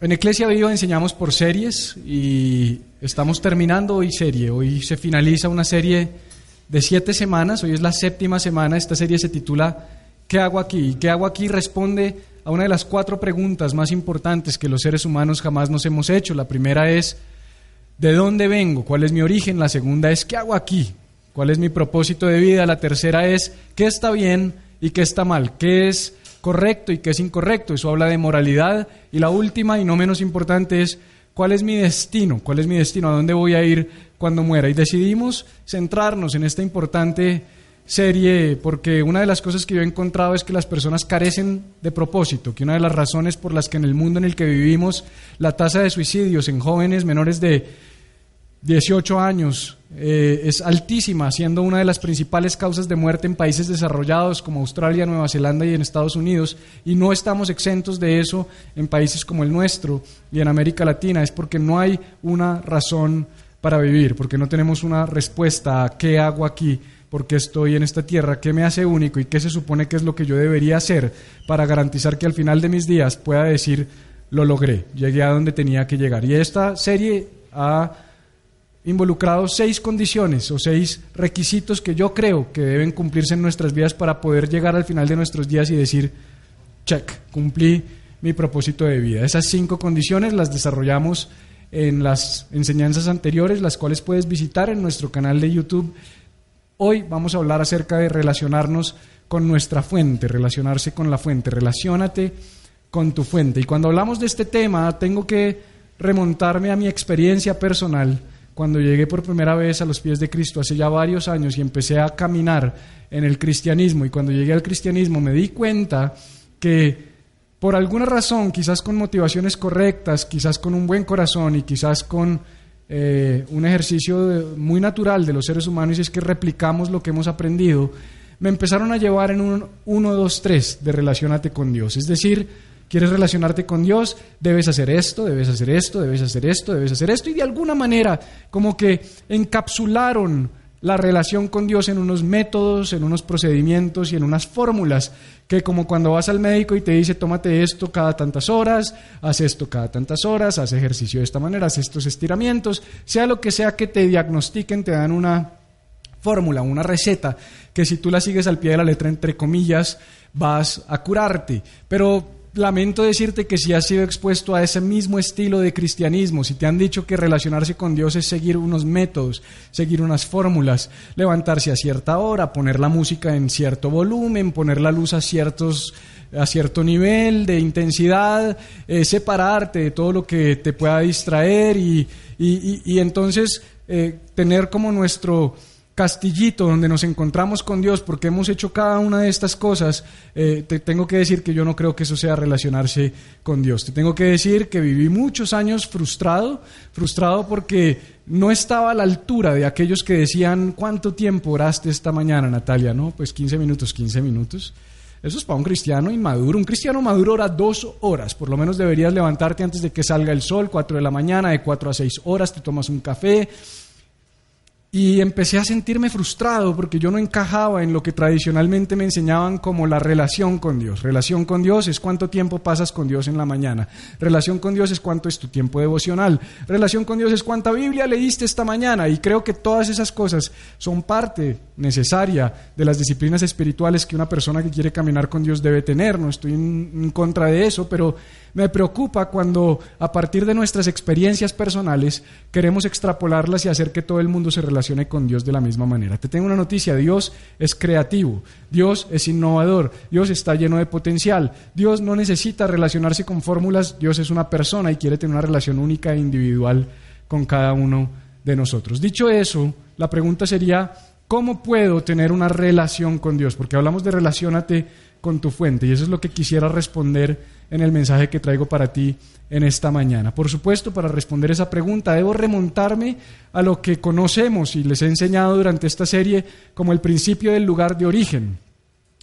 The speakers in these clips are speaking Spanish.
En Eclesia Viva enseñamos por series y estamos terminando hoy serie. Hoy se finaliza una serie de siete semanas, hoy es la séptima semana. Esta serie se titula ¿Qué hago aquí? ¿Qué hago aquí? responde a una de las cuatro preguntas más importantes que los seres humanos jamás nos hemos hecho. La primera es ¿de dónde vengo? ¿Cuál es mi origen? La segunda es ¿qué hago aquí? ¿Cuál es mi propósito de vida? La tercera es ¿qué está bien y qué está mal? ¿Qué es correcto y qué es incorrecto. Eso habla de moralidad. Y la última y no menos importante es cuál es mi destino, cuál es mi destino, a dónde voy a ir cuando muera. Y decidimos centrarnos en esta importante serie porque una de las cosas que yo he encontrado es que las personas carecen de propósito, que una de las razones por las que en el mundo en el que vivimos la tasa de suicidios en jóvenes menores de 18 años eh, es altísima, siendo una de las principales causas de muerte en países desarrollados como Australia, Nueva Zelanda y en Estados Unidos, y no estamos exentos de eso en países como el nuestro y en América Latina, es porque no hay una razón para vivir, porque no tenemos una respuesta a qué hago aquí, por qué estoy en esta tierra, qué me hace único y qué se supone que es lo que yo debería hacer para garantizar que al final de mis días pueda decir, lo logré, llegué a donde tenía que llegar. Y esta serie ha involucrados seis condiciones o seis requisitos que yo creo que deben cumplirse en nuestras vidas para poder llegar al final de nuestros días y decir, check, cumplí mi propósito de vida. Esas cinco condiciones las desarrollamos en las enseñanzas anteriores, las cuales puedes visitar en nuestro canal de YouTube. Hoy vamos a hablar acerca de relacionarnos con nuestra fuente, relacionarse con la fuente, relacionate con tu fuente. Y cuando hablamos de este tema, tengo que remontarme a mi experiencia personal cuando llegué por primera vez a los pies de Cristo hace ya varios años y empecé a caminar en el cristianismo y cuando llegué al cristianismo me di cuenta que por alguna razón, quizás con motivaciones correctas, quizás con un buen corazón y quizás con eh, un ejercicio muy natural de los seres humanos y es que replicamos lo que hemos aprendido, me empezaron a llevar en un 1, 2, 3 de relacionate con Dios. Es decir, ¿Quieres relacionarte con Dios? Debes hacer esto, debes hacer esto, debes hacer esto, debes hacer esto. Y de alguna manera como que encapsularon la relación con Dios en unos métodos, en unos procedimientos y en unas fórmulas, que como cuando vas al médico y te dice, tómate esto cada tantas horas, haz esto cada tantas horas, haz ejercicio de esta manera, haz estos estiramientos, sea lo que sea que te diagnostiquen, te dan una fórmula, una receta, que si tú la sigues al pie de la letra, entre comillas, vas a curarte. Pero lamento decirte que si has sido expuesto a ese mismo estilo de cristianismo, si te han dicho que relacionarse con Dios es seguir unos métodos, seguir unas fórmulas, levantarse a cierta hora, poner la música en cierto volumen, poner la luz a ciertos a cierto nivel de intensidad, eh, separarte de todo lo que te pueda distraer y, entonces eh, tener como nuestro castillito donde nos encontramos con Dios porque hemos hecho cada una de estas cosas, eh, te tengo que decir que yo no creo que eso sea relacionarse con Dios. Te tengo que decir que viví muchos años frustrado, frustrado porque no estaba a la altura de aquellos que decían, ¿cuánto tiempo oraste esta mañana, Natalia? No, pues 15 minutos, 15 minutos. Eso es para un cristiano inmaduro. Un cristiano maduro ora dos horas. Por lo menos deberías levantarte antes de que salga el sol, 4 de la mañana, de 4 a 6 horas, te tomas un café, y empecé a sentirme frustrado porque yo no encajaba en lo que tradicionalmente me enseñaban como la relación con Dios. Relación con Dios es cuánto tiempo pasas con Dios en la mañana. Relación con Dios es cuánto es tu tiempo devocional. Relación con Dios es cuánta Biblia leíste esta mañana. Y creo que todas esas cosas son parte necesaria de las disciplinas espirituales que una persona que quiere caminar con Dios debe tener. No estoy en, contra de eso, pero me preocupa cuando a partir de nuestras experiencias personales queremos extrapolarlas y hacer que todo el mundo se relacione con Dios de la misma manera. Te tengo una noticia, Dios es creativo, Dios es innovador, Dios está lleno de potencial, Dios no necesita relacionarse con fórmulas, Dios es una persona y quiere tener una relación única e individual con cada uno de nosotros. Dicho eso, la pregunta sería, ¿cómo puedo tener una relación con Dios? Porque hablamos de relacionate Y eso es lo que quisiera responder en el mensaje que traigo para ti en esta mañana. Por supuesto, para responder esa pregunta, debo remontarme a lo que conocemos y les he enseñado durante esta serie como el principio del lugar de origen.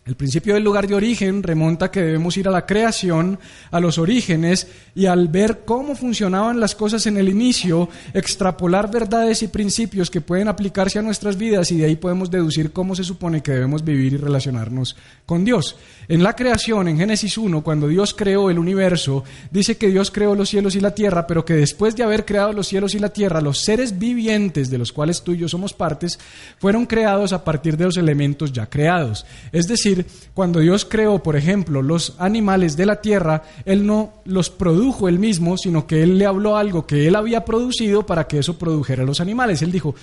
El principio del lugar de origen remonta que debemos ir a la creación, a los orígenes, y al ver cómo funcionaban las cosas en el inicio, extrapolar verdades y principios que pueden aplicarse a nuestras vidas y de ahí podemos deducir cómo se supone que debemos vivir y relacionarnos con Dios. En la creación, en Génesis 1, cuando Dios creó el universo, dice que Dios creó los cielos y la tierra, pero que después de haber creado los cielos y la tierra, los seres vivientes de los cuales tú y yo somos partes, fueron creados a partir de los elementos ya creados. Es decir, cuando Dios creó, por ejemplo, los animales de la tierra, Él no los produjo Él mismo, sino que Él le habló algo que Él había producido para que eso produjera los animales. Él dijo,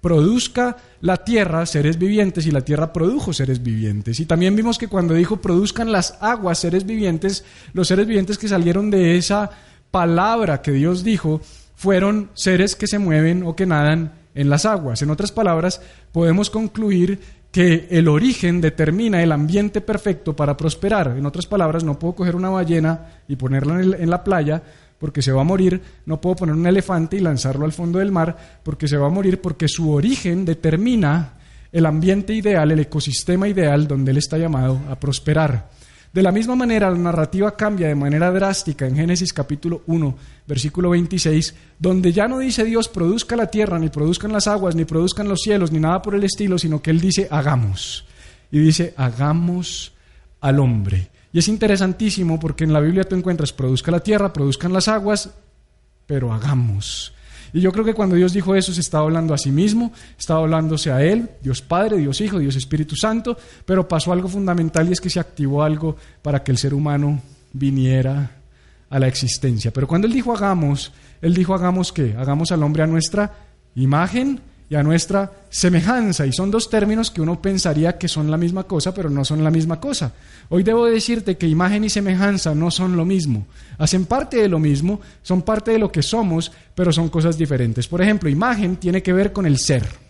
produzca la tierra seres vivientes y la tierra produjo seres vivientes. Y también vimos que cuando dijo produzcan las aguas seres vivientes, los seres vivientes que salieron de esa palabra que Dios dijo fueron seres que se mueven o que nadan en las aguas. En otras palabras, podemos concluir que el origen determina el ambiente perfecto para prosperar. En otras palabras, no puedo coger una ballena y ponerla en, la playa porque se va a morir, no puedo poner un elefante y lanzarlo al fondo del mar porque se va a morir, porque su origen determina el ambiente ideal, el ecosistema ideal donde él está llamado a prosperar. De la misma manera, la narrativa cambia de manera drástica en Génesis capítulo 1, versículo 26, donde ya no dice Dios produzca la tierra, ni produzcan las aguas, ni produzcan los cielos, ni nada por el estilo, sino que Él dice hagamos. Y dice hagamos al hombre. Y es interesantísimo porque en la Biblia tú encuentras produzca la tierra, produzcan las aguas, pero hagamos. Y yo creo que cuando Dios dijo eso se estaba hablando a sí mismo, estaba hablándose a Él, Dios Padre, Dios Hijo, Dios Espíritu Santo, pero pasó algo fundamental y es que se activó algo para que el ser humano viniera a la existencia. Pero cuando Él dijo hagamos, Él dijo hagamos qué? Hagamos al hombre a nuestra imagen y a nuestra semejanza. Y son dos términos que uno pensaría que son la misma cosa, pero no son la misma cosa. Hoy debo decirte que imagen y semejanza no son lo mismo. Hacen parte de lo mismo, son parte de lo que somos, pero son cosas diferentes. Por ejemplo, imagen tiene que ver con el ser.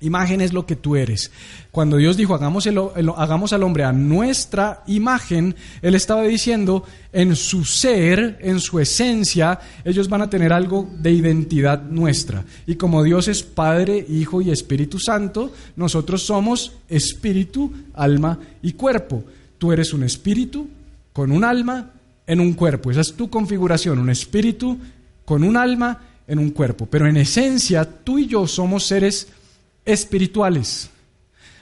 Imagen es lo que tú eres. Cuando Dios dijo, hagamos, al hombre a nuestra imagen, Él estaba diciendo, en su ser, en su esencia, ellos van a tener algo de identidad nuestra. Y como Dios es Padre, Hijo y Espíritu Santo, nosotros somos espíritu, alma y cuerpo. Tú eres un espíritu con un alma en un cuerpo. Esa es tu configuración, un espíritu con un alma en un cuerpo. Pero en esencia, tú y yo somos seres espirituales.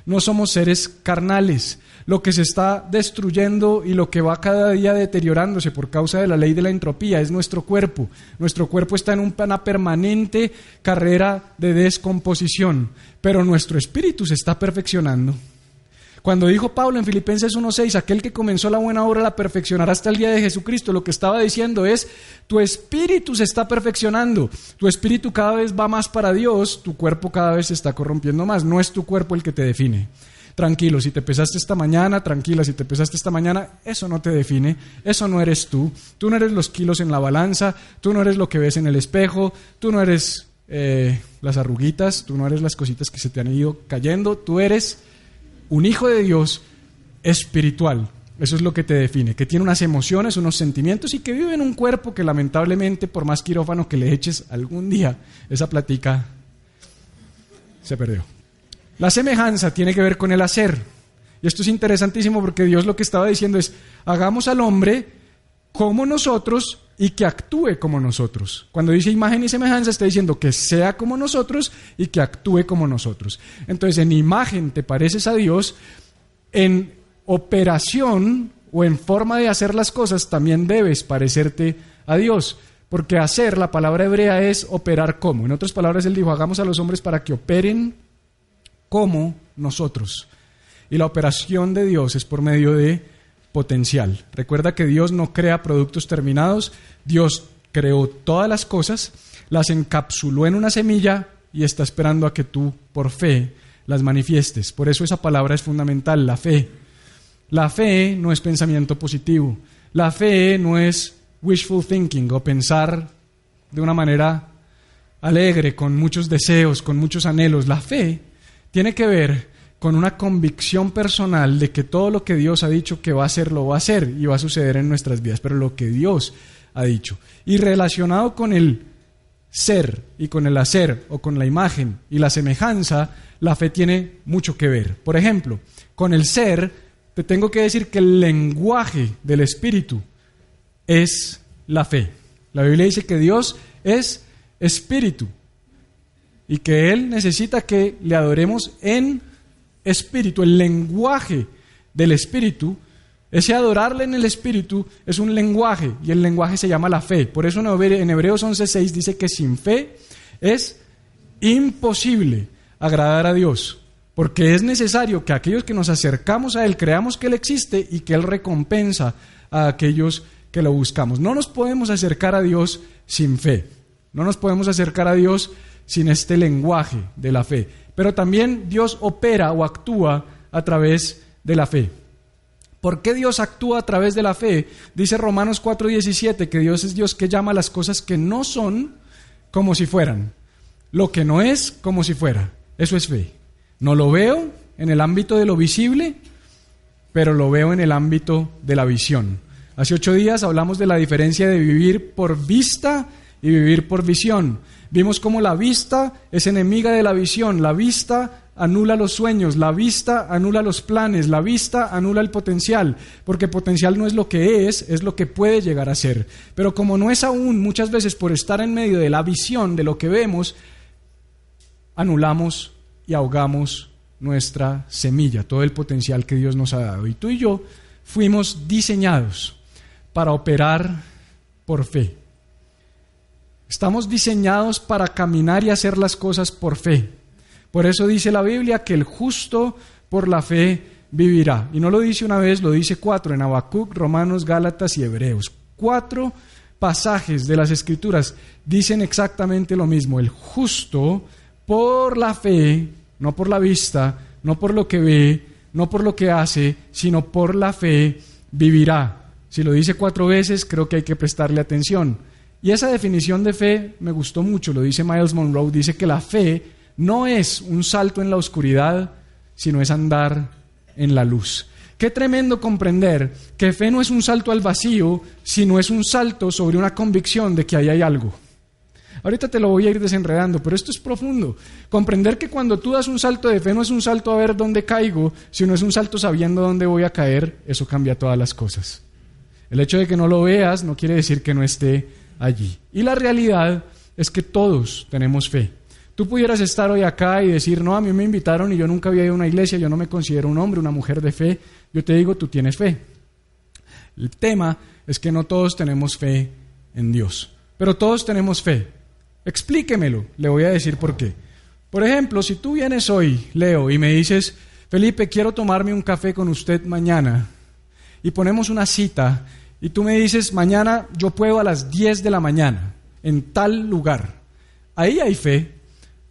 No somos seres carnales. Lo que se está destruyendo y lo que va cada día deteriorándose por causa de la ley de la entropía es nuestro cuerpo. Nuestro cuerpo está en una permanente carrera de descomposición, pero nuestro espíritu se está perfeccionando. Cuando dijo Pablo en Filipenses 1.6, aquel que comenzó la buena obra la perfeccionará hasta el día de Jesucristo, lo que estaba diciendo es, tu espíritu se está perfeccionando, tu espíritu cada vez va más para Dios, tu cuerpo cada vez se está corrompiendo más, no es tu cuerpo el que te define. Tranquilo, si te pesaste esta mañana, tranquila, si te pesaste esta mañana, eso no te define, eso no eres tú. Tú no eres los kilos en la balanza, tú no eres lo que ves en el espejo, tú no eres eh, las arruguitas, tú no eres las cositas que se te han ido cayendo, tú eres un hijo de Dios espiritual. Eso es lo que te define, que tiene unas emociones, unos sentimientos y que vive en un cuerpo que lamentablemente, por más quirófano que le eches algún día, esa platica se perdió. La semejanza tiene que ver con el hacer. Y esto es interesantísimo porque Dios lo que estaba diciendo es, hagamos al hombre como nosotros y que actúe como nosotros. Cuando dice imagen y semejanza está diciendo que sea como nosotros y que actúe como nosotros. Entonces, en imagen te pareces a Dios, en operación o en forma de hacer las cosas también debes parecerte a Dios. Porque hacer, la palabra hebrea es operar como. En otras palabras, él dijo, hagamos a los hombres para que operen como nosotros. Y la operación de Dios es por medio de potencial. Recuerda que Dios no crea productos terminados, Dios creó todas las cosas, las encapsuló en una semilla y está esperando a que tú, por fe, las manifiestes. Por eso esa palabra es fundamental, la fe. La fe no es pensamiento positivo. La fe no es wishful thinking o pensar de una manera alegre, con muchos deseos, con muchos anhelos. La fe tiene que ver con una convicción personal de que todo lo que Dios ha dicho que va a hacer, lo va a hacer y va a suceder en nuestras vidas, pero lo que Dios ha dicho. Y relacionado con el ser y con el hacer o con la imagen y la semejanza, la fe tiene mucho que ver. Por ejemplo, con el ser, te tengo que decir que el lenguaje del Espíritu es la fe. La Biblia dice que Dios es Espíritu y que Él necesita que le adoremos en espíritu, el lenguaje del espíritu, ese adorarle en el espíritu es un lenguaje y el lenguaje se llama la fe. Por eso en Hebreos 11:6 dice que sin fe es imposible agradar a Dios, porque es necesario que aquellos que nos acercamos a Él creamos que Él existe y que Él recompensa a aquellos que lo buscamos. No nos podemos acercar a Dios sin fe, no nos podemos acercar a Dios sin este lenguaje de la fe. Pero también Dios opera o actúa a través de la fe. ¿Por qué Dios actúa a través de la fe? Dice Romanos 4:17 que Dios es Dios que llama las cosas que no son como si fueran. Lo que no es como si fuera. Eso es fe. No lo veo en el ámbito de lo visible, pero lo veo en el ámbito de la visión. Hace ocho días hablamos de la diferencia de vivir por vista y vivir por visión. Vimos cómo la vista es enemiga de la visión, la vista anula los sueños, la vista anula los planes, la vista anula el potencial, porque potencial no es lo que es, es lo que puede llegar a ser. Pero como no es aún, muchas veces por estar en medio de la visión, de lo que vemos, anulamos y ahogamos nuestra semilla, todo el potencial que Dios nos ha dado. Y tú y yo fuimos diseñados para operar por fe. Estamos diseñados para caminar y hacer las cosas por fe. Por eso dice la Biblia que el justo por la fe vivirá. Y no lo dice una vez, lo dice cuatro, en Habacuc, Romanos, Gálatas y Hebreos. Cuatro pasajes de las Escrituras dicen exactamente lo mismo. El justo por la fe, no por la vista, no por lo que ve, no por lo que hace, sino por la fe vivirá. Si lo dice cuatro veces, creo que hay que prestarle atención. Y esa definición de fe me gustó mucho, lo dice Miles Monroe, dice que la fe no es un salto en la oscuridad, sino es andar en la luz. Qué tremendo comprender que fe no es un salto al vacío, sino es un salto sobre una convicción de que ahí hay algo. Ahorita te lo voy a ir desenredando, pero esto es profundo. Comprender que cuando tú das un salto de fe no es un salto a ver dónde caigo, sino es un salto sabiendo dónde voy a caer, eso cambia todas las cosas. El hecho de que no lo veas no quiere decir que no esté allí. Y la realidad es que todos tenemos fe. Tú pudieras estar hoy acá y decir, no, a mí me invitaron y yo nunca había ido a una iglesia, yo no me considero un hombre, una mujer de fe. Yo te digo, tú tienes fe. El tema es que no todos tenemos fe en Dios, pero todos tenemos fe. Explíquemelo, le voy a decir por qué. Por ejemplo, si tú vienes hoy, Leo, y me dices, Felipe, quiero tomarme un café con usted mañana, y ponemos una cita y tú me dices, mañana yo puedo a las 10 de la mañana, en tal lugar. Ahí hay fe,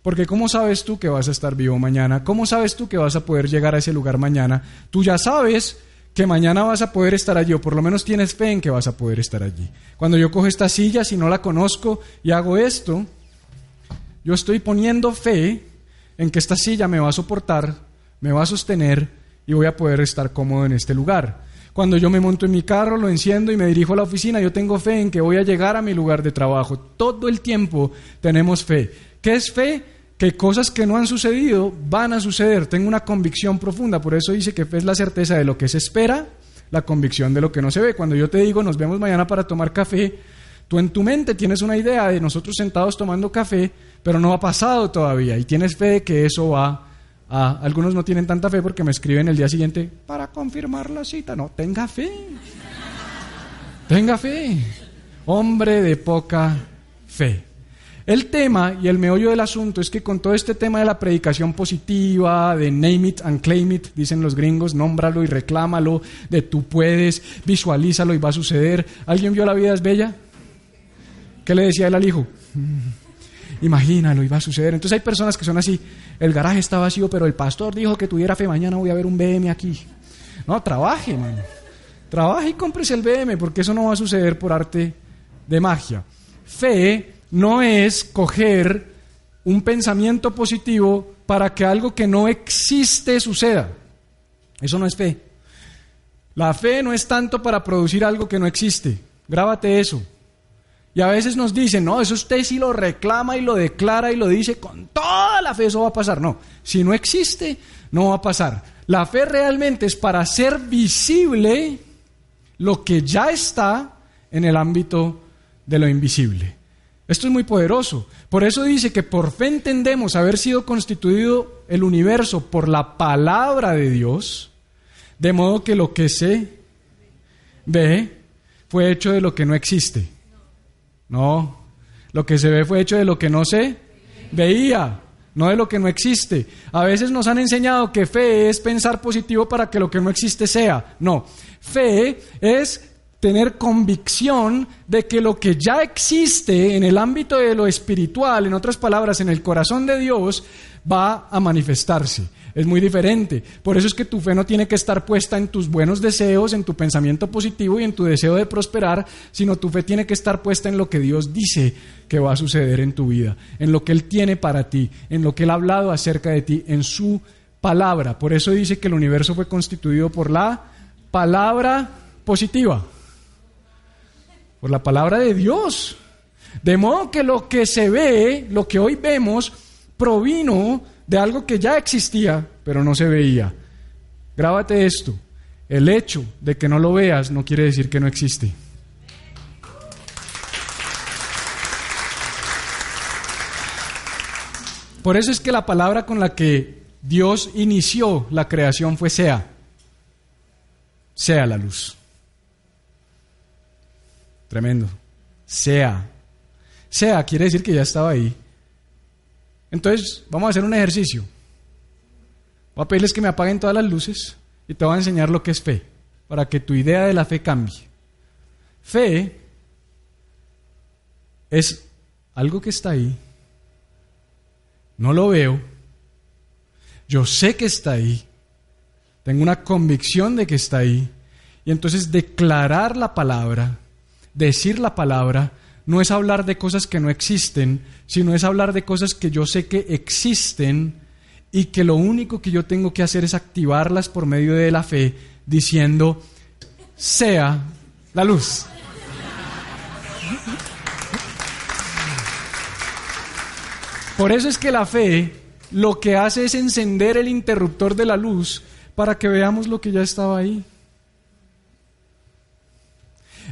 porque ¿cómo sabes tú que vas a estar vivo mañana? ¿Cómo sabes tú que vas a poder llegar a ese lugar mañana? Tú ya sabes que mañana vas a poder estar allí, o por lo menos tienes fe en que vas a poder estar allí. Cuando yo cojo esta silla, si no la conozco y hago esto, yo estoy poniendo fe en que esta silla me va a soportar, me va a sostener y voy a poder estar cómodo en este lugar. Cuando yo me monto en mi carro, lo enciendo y me dirijo a la oficina, yo tengo fe en que voy a llegar a mi lugar de trabajo. Todo el tiempo tenemos fe. ¿Qué es fe? Que cosas que no han sucedido van a suceder. Tengo una convicción profunda. Por eso dice que fe es la certeza de lo que se espera, la convicción de lo que no se ve. Cuando yo te digo, nos vemos mañana para tomar café, tú en tu mente tienes una idea de nosotros sentados tomando café, pero no ha pasado todavía. Y tienes fe de que eso va Ah, algunos no tienen tanta fe porque me escriben el día siguiente para confirmar la cita. No, tenga fe. Tenga fe. Hombre de poca fe. El tema y el meollo del asunto es que con todo este tema de la predicación positiva, de name it and claim it, dicen los gringos, nómbralo y reclámalo, de tú puedes, visualízalo y va a suceder. ¿Alguien vio La vida es bella? ¿Qué le decía él al hijo? imagínalo, iba a suceder. Entonces hay personas que son así, el garaje está vacío, pero el pastor dijo que tuviera fe, mañana voy a ver un BM aquí. No, trabaje, man. Trabaje y cómprese el BM, porque eso no va a suceder por arte de magia. Fe no es coger un pensamiento positivo para que algo que no existe suceda. Eso no es fe. La fe no es tanto para producir algo que no existe. Grábate eso. Y a veces nos dicen, no, eso usted sí lo reclama y lo declara y lo dice con toda la fe, eso va a pasar. No, si no existe, no va a pasar. La fe realmente es para hacer visible lo que ya está en el ámbito de lo invisible. Esto es muy poderoso. Por eso dice que por fe entendemos haber sido constituido el universo por la palabra de Dios, de modo que lo que se ve fue hecho de lo que no existe. No, lo que se ve fue hecho de lo que no se veía, no de lo que no existe. A veces nos han enseñado que fe es pensar positivo para que lo que no existe sea. No, fe es tener convicción de que lo que ya existe en el ámbito de lo espiritual, en otras palabras, en el corazón de Dios, va a manifestarse. Es muy diferente. Por eso es que tu fe no tiene que estar puesta en tus buenos deseos, en tu pensamiento positivo y en tu deseo de prosperar, sino tu fe tiene que estar puesta en lo que Dios dice que va a suceder en tu vida, en lo que Él tiene para ti, en lo que Él ha hablado acerca de ti, en su palabra. Por eso dice que el universo fue constituido por la palabra positiva por la palabra de Dios. De modo que lo que se ve, lo que hoy vemos, provino de algo que ya existía, pero no se veía. Grábate esto. El hecho de que no lo veas no quiere decir que no existe. Por eso es que la palabra con la que Dios inició la creación fue sea. Sea la luz. Tremendo. Sea. Sea quiere decir que ya estaba ahí. Entonces, vamos a hacer un ejercicio. Voy a pedirles que me apaguen todas las luces y te voy a enseñar lo que es fe, para que tu idea de la fe cambie. Fe es algo que está ahí. No lo veo. Yo sé que está ahí. Tengo una convicción de que está ahí. Y entonces declarar la palabra decir la palabra no es hablar de cosas que no existen, sino es hablar de cosas que yo sé que existen y que lo único que yo tengo que hacer es activarlas por medio de la fe, diciendo, sea la luz. Por eso es que la fe lo que hace es encender el interruptor de la luz para que veamos lo que ya estaba ahí.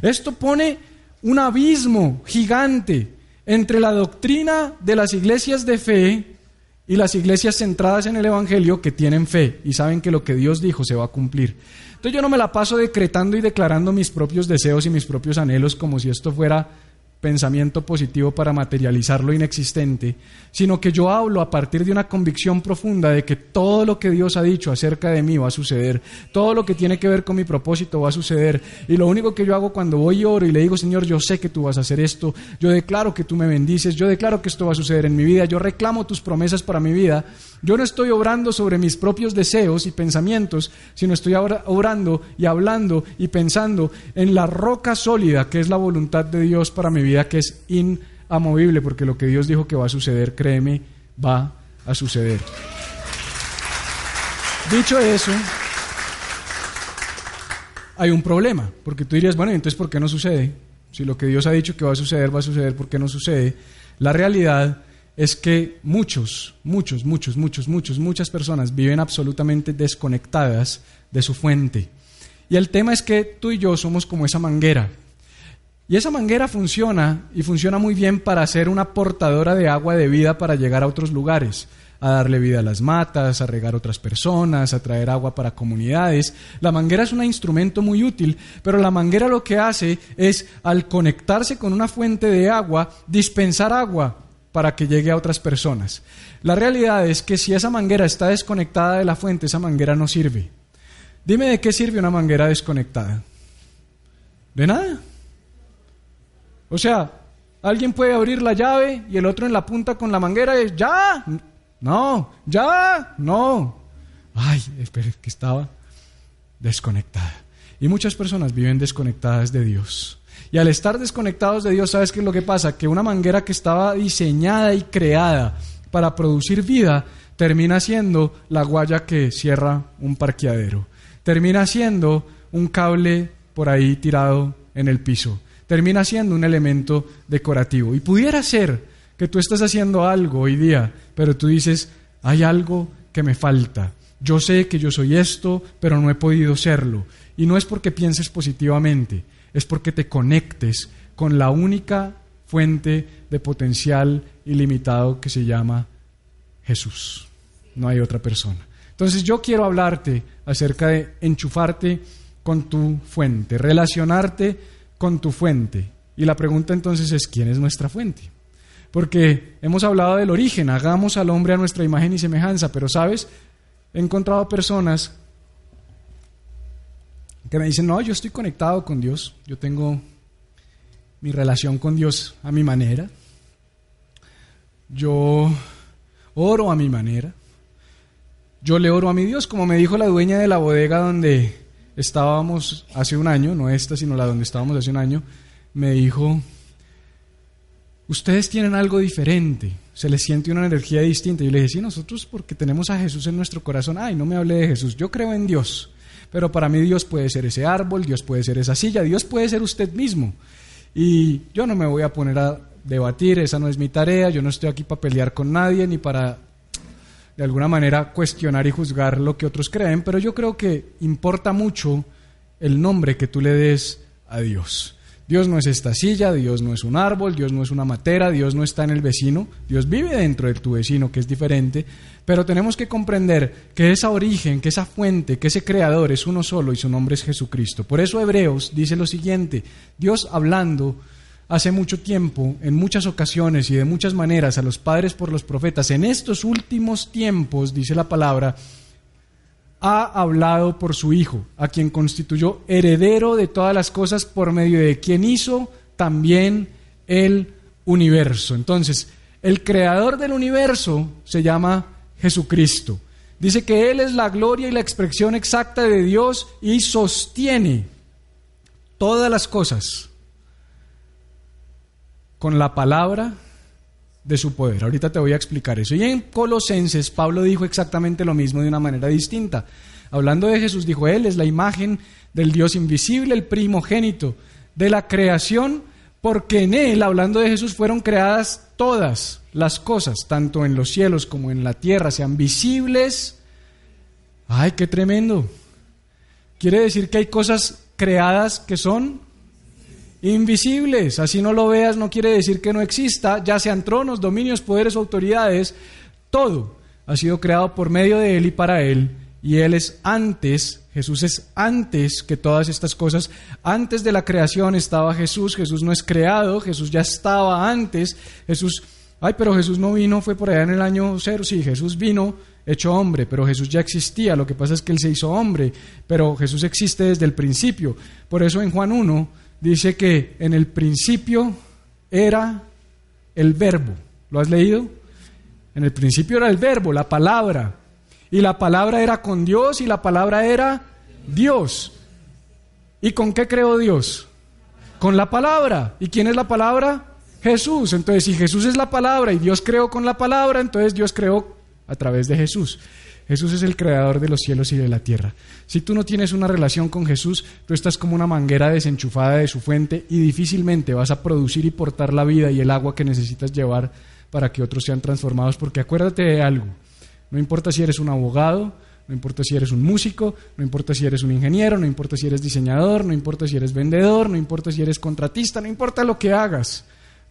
Esto pone un abismo gigante entre la doctrina de las iglesias de fe y las iglesias centradas en el Evangelio que tienen fe y saben que lo que Dios dijo se va a cumplir. Entonces yo no me la paso decretando y declarando mis propios deseos y mis propios anhelos como si esto fuera pensamiento positivo para materializar lo inexistente, sino que yo hablo a partir de una convicción profunda de que todo lo que Dios ha dicho acerca de mí va a suceder, todo lo que tiene que ver con mi propósito va a suceder, y lo único que yo hago cuando voy y oro y le digo, Señor, yo sé que tú vas a hacer esto, yo declaro que tú me bendices, yo declaro que esto va a suceder en mi vida, yo reclamo tus promesas para mi vida, yo no estoy obrando sobre mis propios deseos y pensamientos, sino estoy obrando y hablando y pensando en la roca sólida que es la voluntad de Dios para mi vida, que es inamovible, porque lo que Dios dijo que va a suceder, créeme, va a suceder. Dicho eso, hay un problema, porque tú dirías, bueno, entonces ¿por qué no sucede? Si lo que Dios ha dicho que va a suceder, va a suceder, ¿por qué no sucede? La realidad es que muchos, muchos, muchos, muchos, muchos, muchas personas viven absolutamente desconectadas de su fuente. Y el tema es que tú y yo somos como esa manguera. Y esa manguera funciona y funciona muy bien para ser una portadora de agua de vida para llegar a otros lugares, a darle vida a las matas, a regar otras personas, a traer agua para comunidades. La manguera es un instrumento muy útil, pero la manguera lo que hace es, al conectarse con una fuente de agua, dispensar agua para que llegue a otras personas. La realidad es que si esa manguera está desconectada de la fuente, esa manguera no sirve. Dime de qué sirve una manguera desconectada. De nada. O sea, alguien puede abrir la llave y el otro en la punta con la manguera es ya. No, ya, no. Ay, espera, que estaba desconectada. Y muchas personas viven desconectadas de Dios. Y al estar desconectados de Dios, ¿sabes qué es lo que pasa? Que una manguera que estaba diseñada y creada para producir vida, termina siendo la guaya que cierra un parqueadero. Termina siendo un cable por ahí tirado en el piso. Termina siendo un elemento decorativo. Y pudiera ser que tú estás haciendo algo hoy día, pero tú dices, hay algo que me falta. Yo sé que yo soy esto, pero no he podido serlo. Y no es porque pienses positivamente, es porque te conectes con la única fuente de potencial ilimitado que se llama Jesús. No hay otra persona. Entonces yo quiero hablarte acerca de enchufarte con tu fuente, relacionarte con tu fuente. Y la pregunta entonces es, ¿quién es nuestra fuente? Porque hemos hablado del origen, hagamos al hombre a nuestra imagen y semejanza, pero sabes, he encontrado personas que me dicen, no, yo estoy conectado con Dios, yo tengo mi relación con Dios a mi manera, yo oro a mi manera, yo le oro a mi Dios, como me dijo la dueña de la bodega donde estábamos hace un año, no esta, sino la donde estábamos hace un año, me dijo, ustedes tienen algo diferente, se les siente una energía distinta. Y yo le dije, sí, nosotros porque tenemos a Jesús en nuestro corazón, ay, no me hable de Jesús, yo creo en Dios, pero para mí Dios puede ser ese árbol, Dios puede ser esa silla, Dios puede ser usted mismo. Y yo no me voy a poner a debatir, esa no es mi tarea, yo no estoy aquí para pelear con nadie ni para de alguna manera cuestionar y juzgar lo que otros creen, pero yo creo que importa mucho el nombre que tú le des a Dios. Dios no es esta silla, Dios no es un árbol, Dios no es una matera, Dios no está en el vecino, Dios vive dentro de tu vecino, que es diferente, pero tenemos que comprender que esa origen, que esa fuente, que ese creador es uno solo y su nombre es Jesucristo. Por eso Hebreos dice lo siguiente, Dios hablando hace mucho tiempo, en muchas ocasiones y de muchas maneras a los padres por los profetas, en estos últimos tiempos, dice la palabra, ha hablado por su Hijo, a quien constituyó heredero de todas las cosas por medio de quien hizo también el universo. Entonces, el creador del universo se llama Jesucristo. Dice que Él es la gloria y la expresión exacta de Dios y sostiene todas las cosas con la palabra de su poder. Ahorita te voy a explicar eso. Y en Colosenses, Pablo dijo exactamente lo mismo de una manera distinta. Hablando de Jesús, dijo, Él es la imagen del Dios invisible, el primogénito de la creación, porque en Él, hablando de Jesús, fueron creadas todas las cosas, tanto en los cielos como en la tierra, sean visibles. ¡Ay, qué tremendo! Quiere decir que hay cosas creadas que son invisibles. Así no lo veas, no quiere decir que no exista, ya sean tronos, dominios, poderes, autoridades, todo ha sido creado por medio de Él y para Él. Y Él es antes, Jesús es antes que todas estas cosas. Antes de la creación estaba Jesús, Jesús no es creado, Jesús ya estaba antes. Jesús, ay, pero Jesús no vino, fue por allá en el año cero. Sí, Jesús vino hecho hombre, pero Jesús ya existía. Lo que pasa es que Él se hizo hombre, pero Jesús existe desde el principio. Por eso en Juan 1 dice que en el principio era el verbo. ¿Lo has leído? En el principio era el verbo, la palabra. Y la palabra era con Dios y la palabra era Dios. ¿Y con qué creó Dios? Con la palabra. ¿Y quién es la palabra? Jesús. Entonces, si Jesús es la palabra y Dios creó con la palabra, entonces Dios creó a través de Jesús. Jesús es el creador de los cielos y de la tierra. Si tú no tienes una relación con Jesús, tú estás como una manguera desenchufada de su fuente y difícilmente vas a producir y portar la vida y el agua que necesitas llevar para que otros sean transformados. Porque acuérdate de algo, no importa si eres un abogado, no importa si eres un músico, no importa si eres un ingeniero, no importa si eres diseñador, no importa si eres vendedor, no importa si eres contratista, no importa lo que hagas.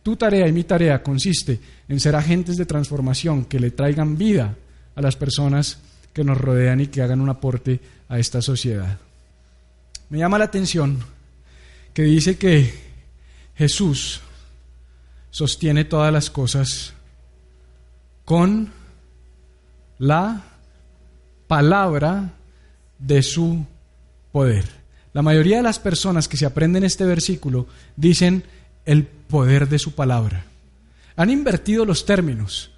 Tu tarea y mi tarea consiste en ser agentes de transformación que le traigan vida a las personas que nos rodean y que hagan un aporte a esta sociedad. Me llama la atención que dice que Jesús sostiene todas las cosas con la palabra de su poder. La mayoría de las personas que se aprenden este versículo dicen el poder de su palabra. Han invertido los términos,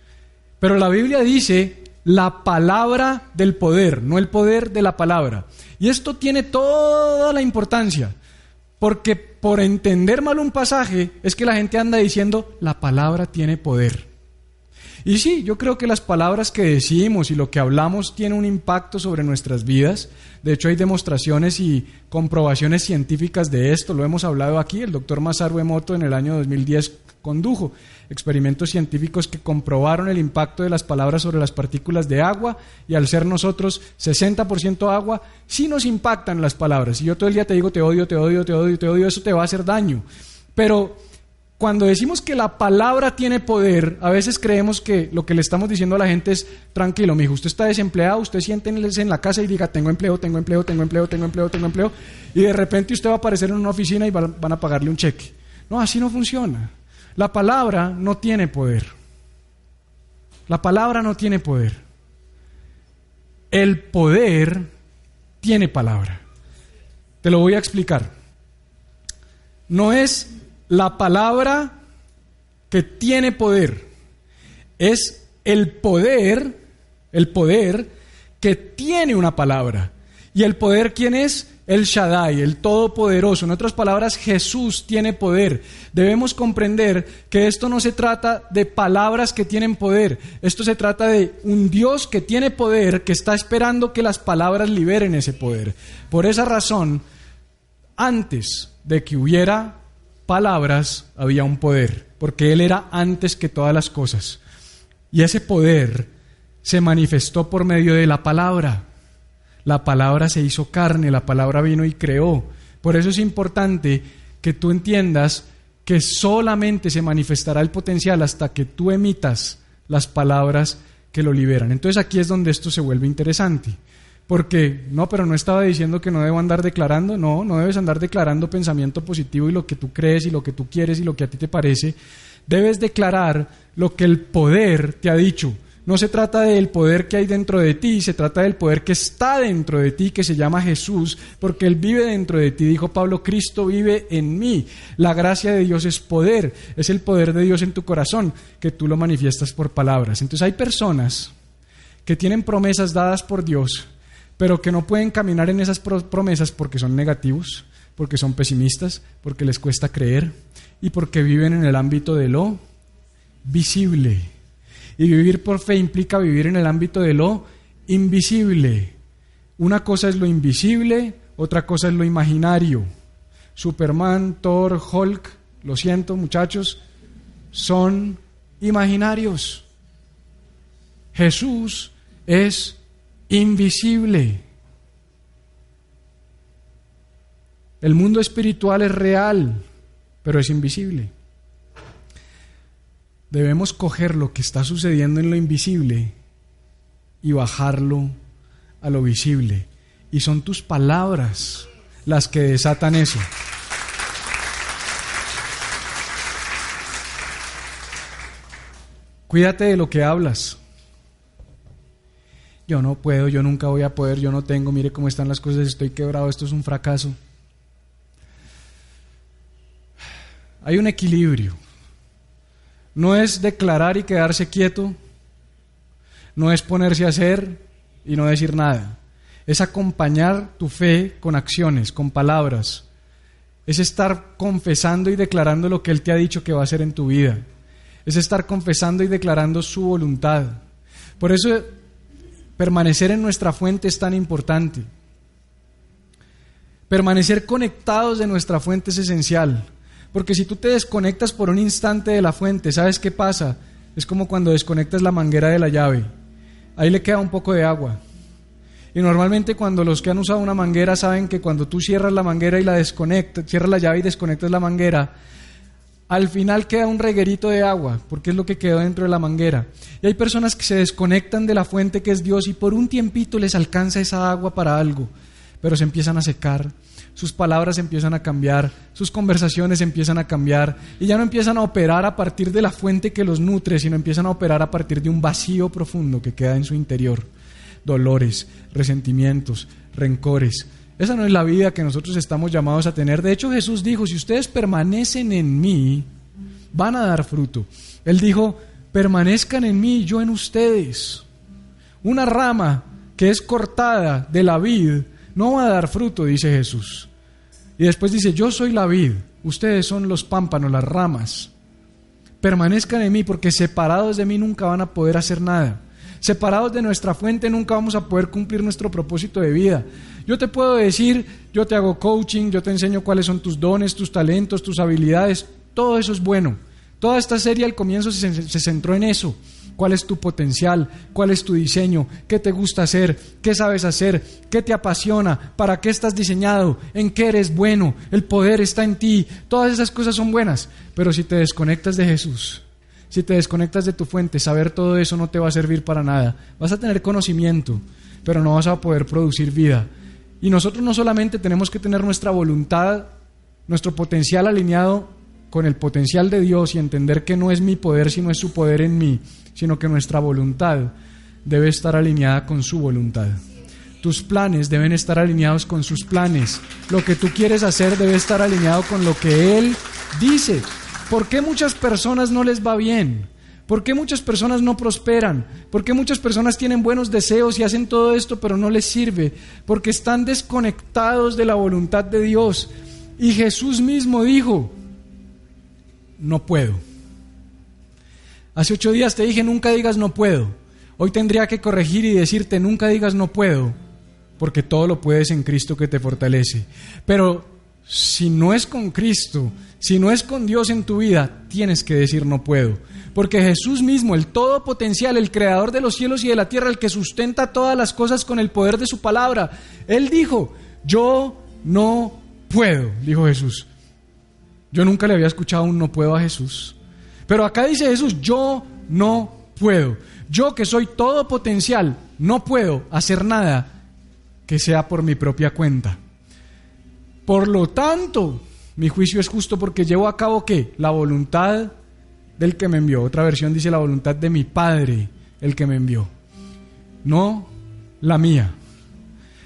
pero la Biblia dice la palabra del poder, no el poder de la palabra. Y esto tiene toda la importancia, porque por entender mal un pasaje es que la gente anda diciendo, la palabra tiene poder. Y sí, yo creo que las palabras que decimos y lo que hablamos tiene un impacto sobre nuestras vidas. De hecho, hay demostraciones y comprobaciones científicas de esto. Lo hemos hablado aquí. El doctor Masaru Emoto en el año 2010 condujo experimentos científicos que comprobaron el impacto de las palabras sobre las partículas de agua y al ser nosotros 60% agua, sí nos impactan las palabras. Si yo todo el día te digo te odio, te odio, te odio, te odio, eso te va a hacer daño. Pero cuando decimos que la palabra tiene poder, a veces creemos que lo que le estamos diciendo a la gente es, tranquilo, mijo, usted está desempleado, usted siéntense en la casa y diga, tengo empleo, tengo empleo, tengo empleo, tengo empleo, tengo empleo, y de repente usted va a aparecer en una oficina y van a pagarle un cheque. No, así no funciona. La palabra no tiene poder. La palabra no tiene poder. El poder tiene palabra. Te lo voy a explicar. No es la palabra que tiene poder. Es el poder, el poder que tiene una palabra. ¿Y el poder quién es? El Shaddai, el Todopoderoso. En otras palabras, Jesús tiene poder. Debemos comprender que esto no se trata de palabras que tienen poder. Esto se trata de un Dios que tiene poder, que está esperando que las palabras liberen ese poder. Por esa razón, antes de que hubiera palabras, había un poder, porque Él era antes que todas las cosas. Y ese poder se manifestó por medio de la palabra. La palabra se hizo carne, la palabra vino y creó. Por eso es importante que tú entiendas que solamente se manifestará el potencial hasta que tú emitas las palabras que lo liberan. Entonces aquí es donde esto se vuelve interesante. Porque, no, pero no estaba diciendo que no debo andar declarando, no, no debes andar declarando pensamiento positivo y lo que tú crees y lo que tú quieres y lo que a ti te parece. Debes declarar lo que el poder te ha dicho. No se trata del poder que hay dentro de ti, se trata del poder que está dentro de ti, que se llama Jesús, porque Él vive dentro de ti. Dijo Pablo, Cristo vive en mí. La gracia de Dios es poder, es el poder de Dios en tu corazón, que tú lo manifiestas por palabras. Entonces hay personas que tienen promesas dadas por Dios, pero que no pueden caminar en esas promesas porque son negativos, porque son pesimistas, porque les cuesta creer y porque viven en el ámbito de lo visible. Y vivir por fe implica vivir en el ámbito de lo invisible. Una cosa es lo invisible, otra cosa es lo imaginario. Superman, Thor, Hulk, lo siento muchachos, son imaginarios. Jesús es invisible. El mundo espiritual es real, pero es invisible. Debemos coger lo que está sucediendo en lo invisible y bajarlo a lo visible. Y son tus palabras las que desatan eso. Cuídate de lo que hablas. Yo no puedo, yo nunca voy a poder, yo no tengo, mire cómo están las cosas, estoy quebrado, esto es un fracaso. Hay un equilibrio no es declarar y quedarse quieto, no es ponerse a hacer y no decir nada, es acompañar tu fe con acciones, con palabras, es estar confesando y declarando lo que Él te ha dicho que va a hacer en tu vida, es estar confesando y declarando su voluntad. Por eso permanecer en nuestra fuente es tan importante. Permanecer conectados de nuestra fuente es esencial. Porque si tú te desconectas por un instante de la fuente, ¿sabes qué pasa? Es como cuando desconectas la manguera de la llave. Ahí le queda un poco de agua. Y normalmente cuando los que han usado una manguera saben que cuando tú cierras la manguera y la desconectas, cierras la llave y desconectas la manguera, al final queda un reguerito de agua, porque es lo que quedó dentro de la manguera. Y hay personas que se desconectan de la fuente que es Dios y por un tiempito les alcanza esa agua para algo, pero se empiezan a secar, sus palabras empiezan a cambiar, sus conversaciones empiezan a cambiar y ya no empiezan a operar a partir de la fuente que los nutre, sino empiezan a operar a partir de un vacío profundo que queda en su interior. Dolores, resentimientos, rencores. Esa no es la vida que nosotros estamos llamados a tener. De hecho, Jesús dijo, si ustedes permanecen en mí, van a dar fruto. Él dijo, permanezcan en mí yo en ustedes. Una rama que es cortada de la vid no va a dar fruto, dice Jesús. Y después dice, yo soy la vid, ustedes son los pámpanos, las ramas. permanezcan en mí, porque separados de mí nunca van a poder hacer nada. Separados de nuestra fuente nunca vamos a poder cumplir nuestro propósito de vida. Yo te puedo decir, yo te hago coaching, yo te enseño cuáles son tus dones, tus talentos, tus habilidades, todo eso es bueno. Toda esta serie al comienzo se, centró en eso cuál es tu potencial, cuál es tu diseño, qué te gusta hacer, qué sabes hacer, qué te apasiona, para qué estás diseñado, en qué eres bueno, el poder está en ti, todas esas cosas son buenas, pero si te desconectas de Jesús, si te desconectas de tu fuente, saber todo eso no te va a servir para nada. Vas a tener conocimiento, pero no vas a poder producir vida. Y nosotros no solamente tenemos que tener nuestra voluntad, nuestro potencial alineado con el potencial de Dios y entender que no es mi poder, sino es su poder en mí, sino que nuestra voluntad debe estar alineada con su voluntad. Tus planes deben estar alineados con sus planes. Lo que tú quieres hacer debe estar alineado con lo que Él dice. ¿Por qué muchas personas no les va bien? ¿Por qué muchas personas no prosperan? ¿Por qué muchas personas tienen buenos deseos y hacen todo esto pero no les sirve? Porque están desconectados de la voluntad de Dios. Y Jesús mismo dijo, no puedo. Hace ocho días te dije, nunca digas no puedo. Hoy tendría que corregir y decirte, nunca digas no puedo, porque todo lo puedes en Cristo que te fortalece. Pero si no es con Cristo, si no es con Dios en tu vida, tienes que decir no puedo. Porque Jesús mismo, el todo potencial, el creador de los cielos y de la tierra, el que sustenta todas las cosas con el poder de su palabra, Él dijo, yo no puedo, dijo Jesús. Yo nunca le había escuchado un no puedo a Jesús. Pero acá dice Jesús, yo no puedo. Yo que soy todo potencial, no puedo hacer nada que sea por mi propia cuenta. Por lo tanto, mi juicio es justo porque llevo a cabo qué? La voluntad del que me envió. Otra versión dice la voluntad de mi Padre, el que me envió. No la mía.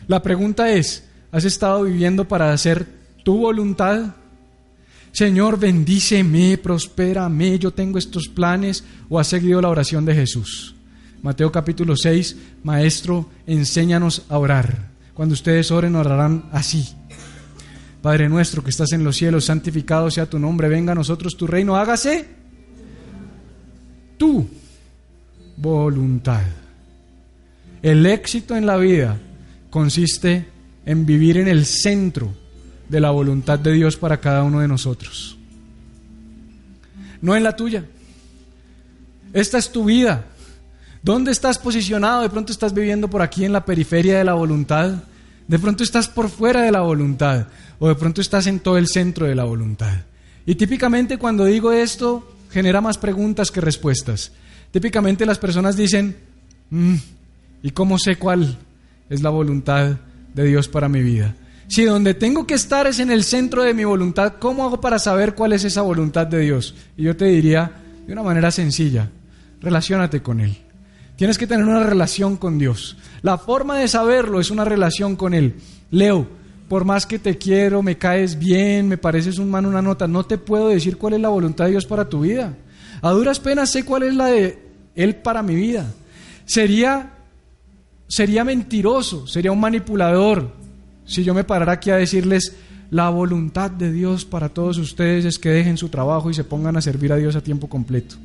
La pregunta es, ¿has estado viviendo para hacer tu voluntad? Señor, bendíceme, prospérame, yo tengo estos planes, o ha seguido la oración de Jesús. Mateo capítulo 6, Maestro, enséñanos a orar. Cuando ustedes oren, orarán así. Padre nuestro que estás en los cielos, santificado sea tu nombre, venga a nosotros tu reino, hágase tu voluntad. El éxito en la vida consiste en vivir en el centro de la voluntad de Dios para cada uno de nosotros. No en la tuya. Esta es tu vida. ¿Dónde estás posicionado? De pronto estás viviendo por aquí en la periferia de la voluntad. De pronto estás por fuera de la voluntad. O de pronto estás en todo el centro de la voluntad. Y típicamente cuando digo esto, genera más preguntas que respuestas. Típicamente las personas dicen, mm, ¿y cómo sé cuál es la voluntad de Dios para mi vida? Si donde tengo que estar es en el centro de mi voluntad, ¿cómo hago para saber cuál es esa voluntad de Dios? Y yo te diría, de una manera sencilla, relaciónate con Él. Tienes que tener una relación con Dios. La forma de saberlo es una relación con Él. Leo, por más que te quiero, me caes bien, me pareces un man, una nota, no te puedo decir cuál es la voluntad de Dios para tu vida. A duras penas sé cuál es la de Él para mi vida. Sería, sería mentiroso, sería un manipulador, si yo me parara aquí a decirles, la voluntad de Dios para todos ustedes es que dejen su trabajo y se pongan a servir a Dios a tiempo completo.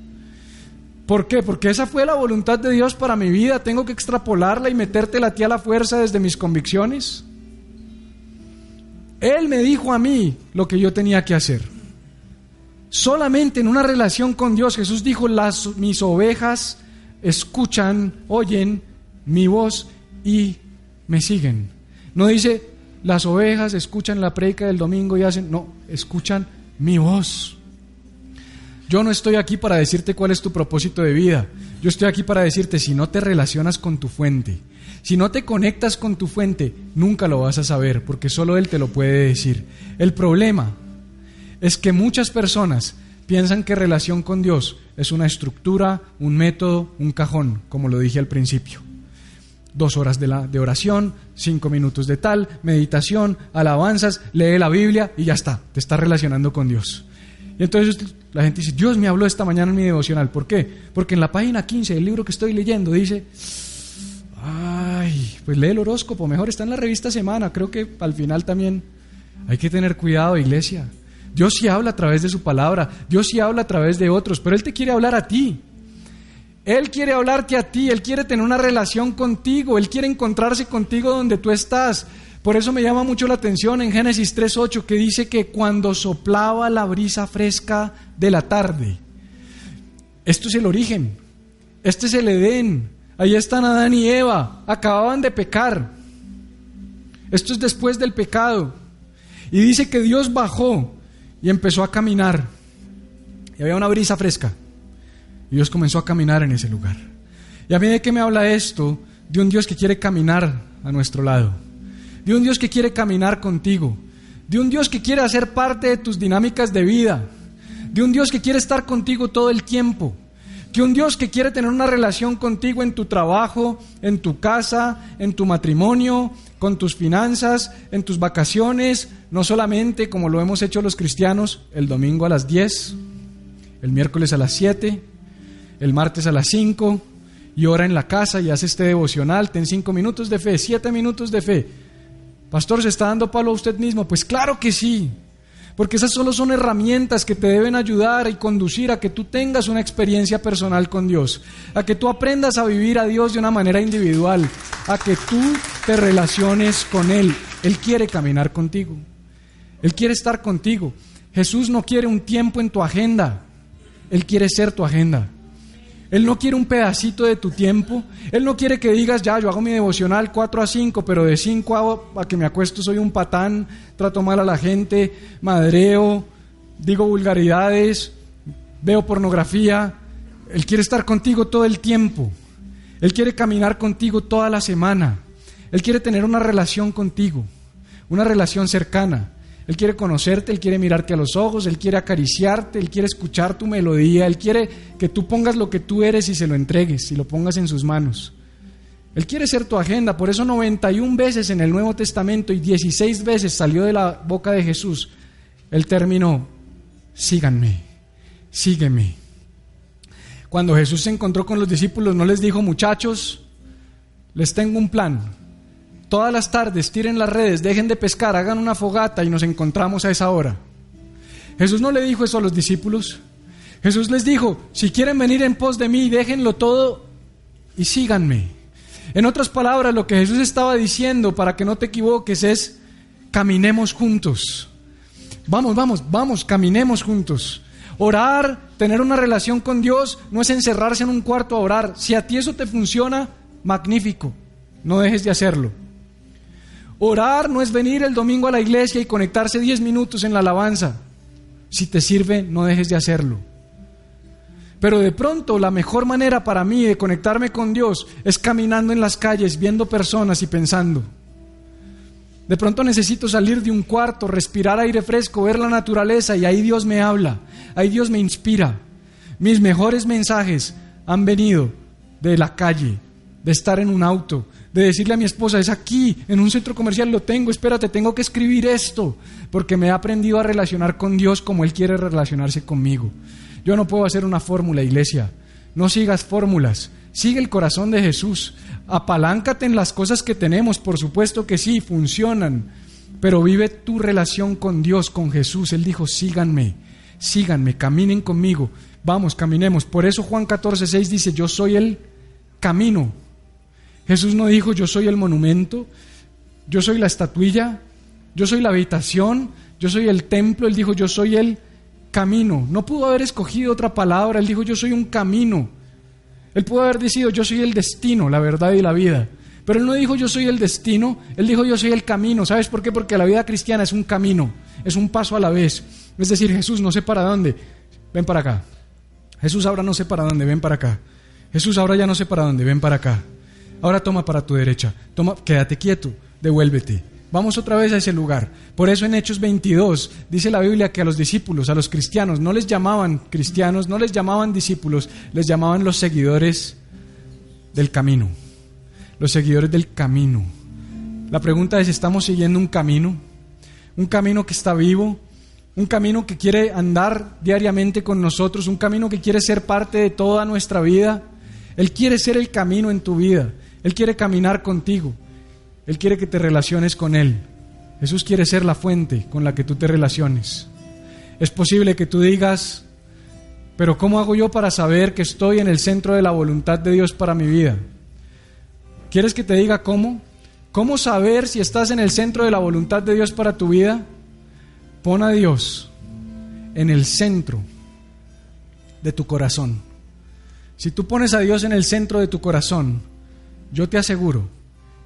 ¿Por qué? Porque esa fue la voluntad de Dios para mi vida. ¿Tengo que extrapolarla y metértela a ti a la fuerza desde mis convicciones? Él me dijo a mí lo que yo tenía que hacer. Solamente en una relación con Dios, Jesús dijo, las, mis ovejas escuchan, oyen mi voz y me siguen. No dice, las ovejas escuchan la predica del domingo y hacen, no, escuchan mi voz. Yo no estoy aquí para decirte cuál es tu propósito de vida. Yo estoy aquí para decirte, si no te relacionas con tu fuente, si no te conectas con tu fuente, nunca lo vas a saber, porque solo Él te lo puede decir. El problema es que muchas personas piensan que relación con Dios es una estructura, un método, un cajón, como lo dije al principio dos horas de, la, de oración, cinco minutos de tal, meditación, alabanzas, lee la Biblia y ya está, te estás relacionando con Dios. Y entonces la gente dice, Dios me habló esta mañana en mi devocional. ¿Por qué? Porque en la página 15 del libro que estoy leyendo dice, ay, pues lee el horóscopo, mejor está en la revista Semana. Creo que al final también hay que tener cuidado, iglesia. Dios sí habla a través de su palabra, Dios sí habla a través de otros, pero Él te quiere hablar a ti. Él quiere hablarte a ti, Él quiere tener una relación contigo, Él quiere encontrarse contigo donde tú estás. Por eso me llama mucho la atención en Génesis 3.8 que dice que cuando soplaba la brisa fresca de la tarde, esto es el origen, este es el Edén, ahí están Adán y Eva, acababan de pecar, esto es después del pecado. Y dice que Dios bajó y empezó a caminar. Y había una brisa fresca. Y Dios comenzó a caminar en ese lugar. ¿Y a mí de qué me habla esto? De un Dios que quiere caminar a nuestro lado. De un Dios que quiere caminar contigo. De un Dios que quiere hacer parte de tus dinámicas de vida. De un Dios que quiere estar contigo todo el tiempo. Que un Dios que quiere tener una relación contigo en tu trabajo, en tu casa, en tu matrimonio, con tus finanzas, en tus vacaciones, no solamente como lo hemos hecho los cristianos, el domingo a las 10, el miércoles a las 7, el martes a las 5, y ora en la casa y hace este devocional, ten 5 minutos de fe, 7 minutos de fe. Pastor, ¿se está dando palo a usted mismo? Pues claro que sí, porque esas solo son herramientas que te deben ayudar y conducir a que tú tengas una experiencia personal con Dios, a que tú aprendas a vivir a Dios de una manera individual, a que tú te relaciones con Él. Él quiere caminar contigo, Él quiere estar contigo. Jesús no quiere un tiempo en tu agenda, Él quiere ser tu agenda. Él no quiere un pedacito de tu tiempo. Él no quiere que digas, ya, yo hago mi devocional 4 a 5, pero de 5 a, que me acuesto soy un patán, trato mal a la gente, madreo, digo vulgaridades, veo pornografía. Él quiere estar contigo todo el tiempo. Él quiere caminar contigo toda la semana. Él quiere tener una relación contigo, una relación cercana. Él quiere conocerte, Él quiere mirarte a los ojos, Él quiere acariciarte, Él quiere escuchar tu melodía, Él quiere que tú pongas lo que tú eres y se lo entregues y lo pongas en sus manos. Él quiere ser tu agenda, por eso 91 veces en el Nuevo Testamento y 16 veces salió de la boca de Jesús el término, síganme, sígueme. Cuando Jesús se encontró con los discípulos no les dijo, muchachos, les tengo un plan, Todas las tardes tiren las redes, dejen de pescar, hagan una fogata y nos encontramos a esa hora. Jesús no le dijo eso a los discípulos. Jesús les dijo, si quieren venir en pos de mí, déjenlo todo y síganme. En otras palabras, lo que Jesús estaba diciendo, para que no te equivoques, es, caminemos juntos. Vamos, vamos, vamos, caminemos juntos. Orar, tener una relación con Dios, no es encerrarse en un cuarto a orar. Si a ti eso te funciona, magnífico, no dejes de hacerlo. Orar no es venir el domingo a la iglesia y conectarse 10 minutos en la alabanza. Si te sirve, no dejes de hacerlo. Pero de pronto la mejor manera para mí de conectarme con Dios es caminando en las calles, viendo personas y pensando. De pronto necesito salir de un cuarto, respirar aire fresco, ver la naturaleza y ahí Dios me habla, ahí Dios me inspira. Mis mejores mensajes han venido de la calle, de estar en un auto, de decirle a mi esposa, es aquí, en un centro comercial lo tengo, espérate, tengo que escribir esto, porque me he aprendido a relacionar con Dios como Él quiere relacionarse conmigo. Yo no puedo hacer una fórmula, iglesia. No sigas fórmulas, sigue el corazón de Jesús. Apaláncate en las cosas que tenemos, por supuesto que sí, funcionan, pero vive tu relación con Dios, con Jesús. Él dijo, síganme, síganme, caminen conmigo, vamos, caminemos. Por eso Juan 14, 6 dice, yo soy el camino, Jesús no dijo yo soy el monumento, yo soy la estatuilla, yo soy la habitación, yo soy el templo, él dijo yo soy el camino. No pudo haber escogido otra palabra, él dijo yo soy un camino. Él pudo haber dicho yo soy el destino, la verdad y la vida. Pero él no dijo yo soy el destino, él dijo yo soy el camino. ¿Sabes por qué? Porque la vida cristiana es un camino, es un paso a la vez. Es decir, Jesús no sé para dónde, ven para acá. Jesús ahora no sé para dónde, ven para acá. Jesús ahora ya no sé para dónde, ven para acá. Ahora toma para tu derecha. Toma, quédate quieto, devuélvete. Vamos otra vez a ese lugar. Por eso en Hechos 22 dice la Biblia que a los discípulos, a los cristianos, no les llamaban cristianos, no les llamaban discípulos, les llamaban los seguidores del camino. Los seguidores del camino. La pregunta es, ¿estamos siguiendo un camino? Un camino que está vivo, un camino que quiere andar diariamente con nosotros, un camino que quiere ser parte de toda nuestra vida. Él quiere ser el camino en tu vida. Él quiere caminar contigo. Él quiere que te relaciones con Él. Jesús quiere ser la fuente con la que tú te relaciones. Es posible que tú digas, pero ¿cómo hago yo para saber que estoy en el centro de la voluntad de Dios para mi vida? ¿Quieres que te diga cómo? ¿Cómo saber si estás en el centro de la voluntad de Dios para tu vida? Pon a Dios en el centro de tu corazón. Si tú pones a Dios en el centro de tu corazón, yo te aseguro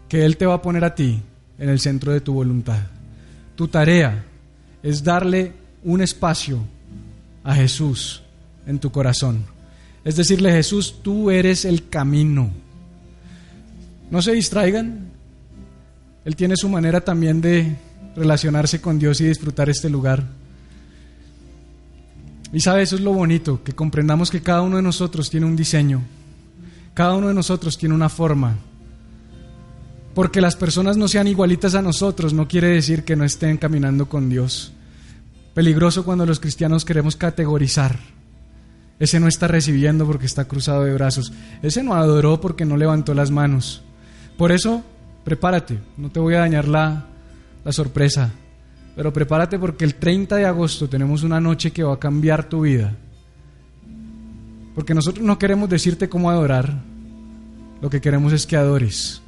que Él te va a poner a ti en el centro de tu voluntad. Tu tarea es darle un espacio a Jesús en tu corazón. Es decirle, Jesús, tú eres el camino. No se distraigan. Él tiene su manera también de relacionarse con Dios y disfrutar este lugar. Y sabe, eso es lo bonito, que comprendamos que cada uno de nosotros tiene un diseño, cada uno de nosotros tiene una forma. Porque las personas no sean igualitas a nosotros no quiere decir que no estén caminando con Dios. Peligroso cuando los cristianos queremos categorizar. Ese no está recibiendo porque está cruzado de brazos. Ese no adoró porque no levantó las manos. Por eso, prepárate. No te voy a dañar la, la sorpresa. Pero prepárate porque el 30 de agosto tenemos una noche que va a cambiar tu vida. Porque nosotros no queremos decirte cómo adorar. Lo que queremos es que adores.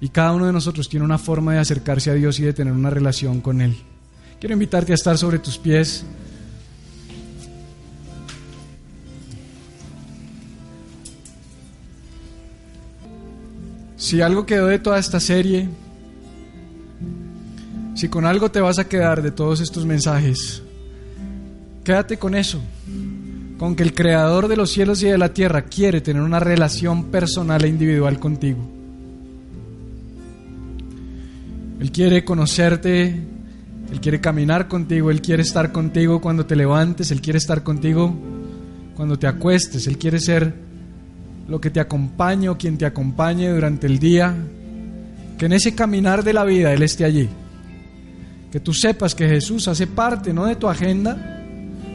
Y cada uno de nosotros tiene una forma de acercarse a Dios y de tener una relación con Él. Quiero invitarte a estar sobre tus pies. Si algo quedó de toda esta serie, si con algo te vas a quedar de todos estos mensajes, quédate con eso, con que el creador de los cielos y de la tierra quiere tener una relación personal e individual contigo. Él quiere conocerte, Él quiere caminar contigo, Él quiere estar contigo cuando te levantes, Él quiere estar contigo cuando te acuestes, Él quiere ser lo que te acompañe o quien te acompañe durante el día, que en ese caminar de la vida Él esté allí. Que tú sepas que Jesús hace parte no de tu agenda,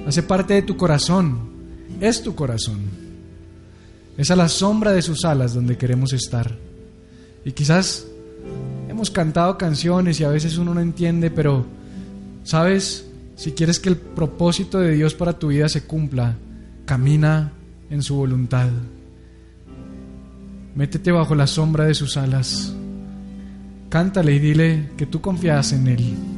hace parte de tu corazón, es tu corazón. Es a la sombra de sus alas donde queremos estar. Y quizás hemos cantado canciones y a veces uno no entiende, pero, ¿sabes? Si quieres que el propósito de Dios para tu vida se cumpla, camina en su voluntad. Métete bajo la sombra de sus alas. Cántale y dile que tú confías en Él.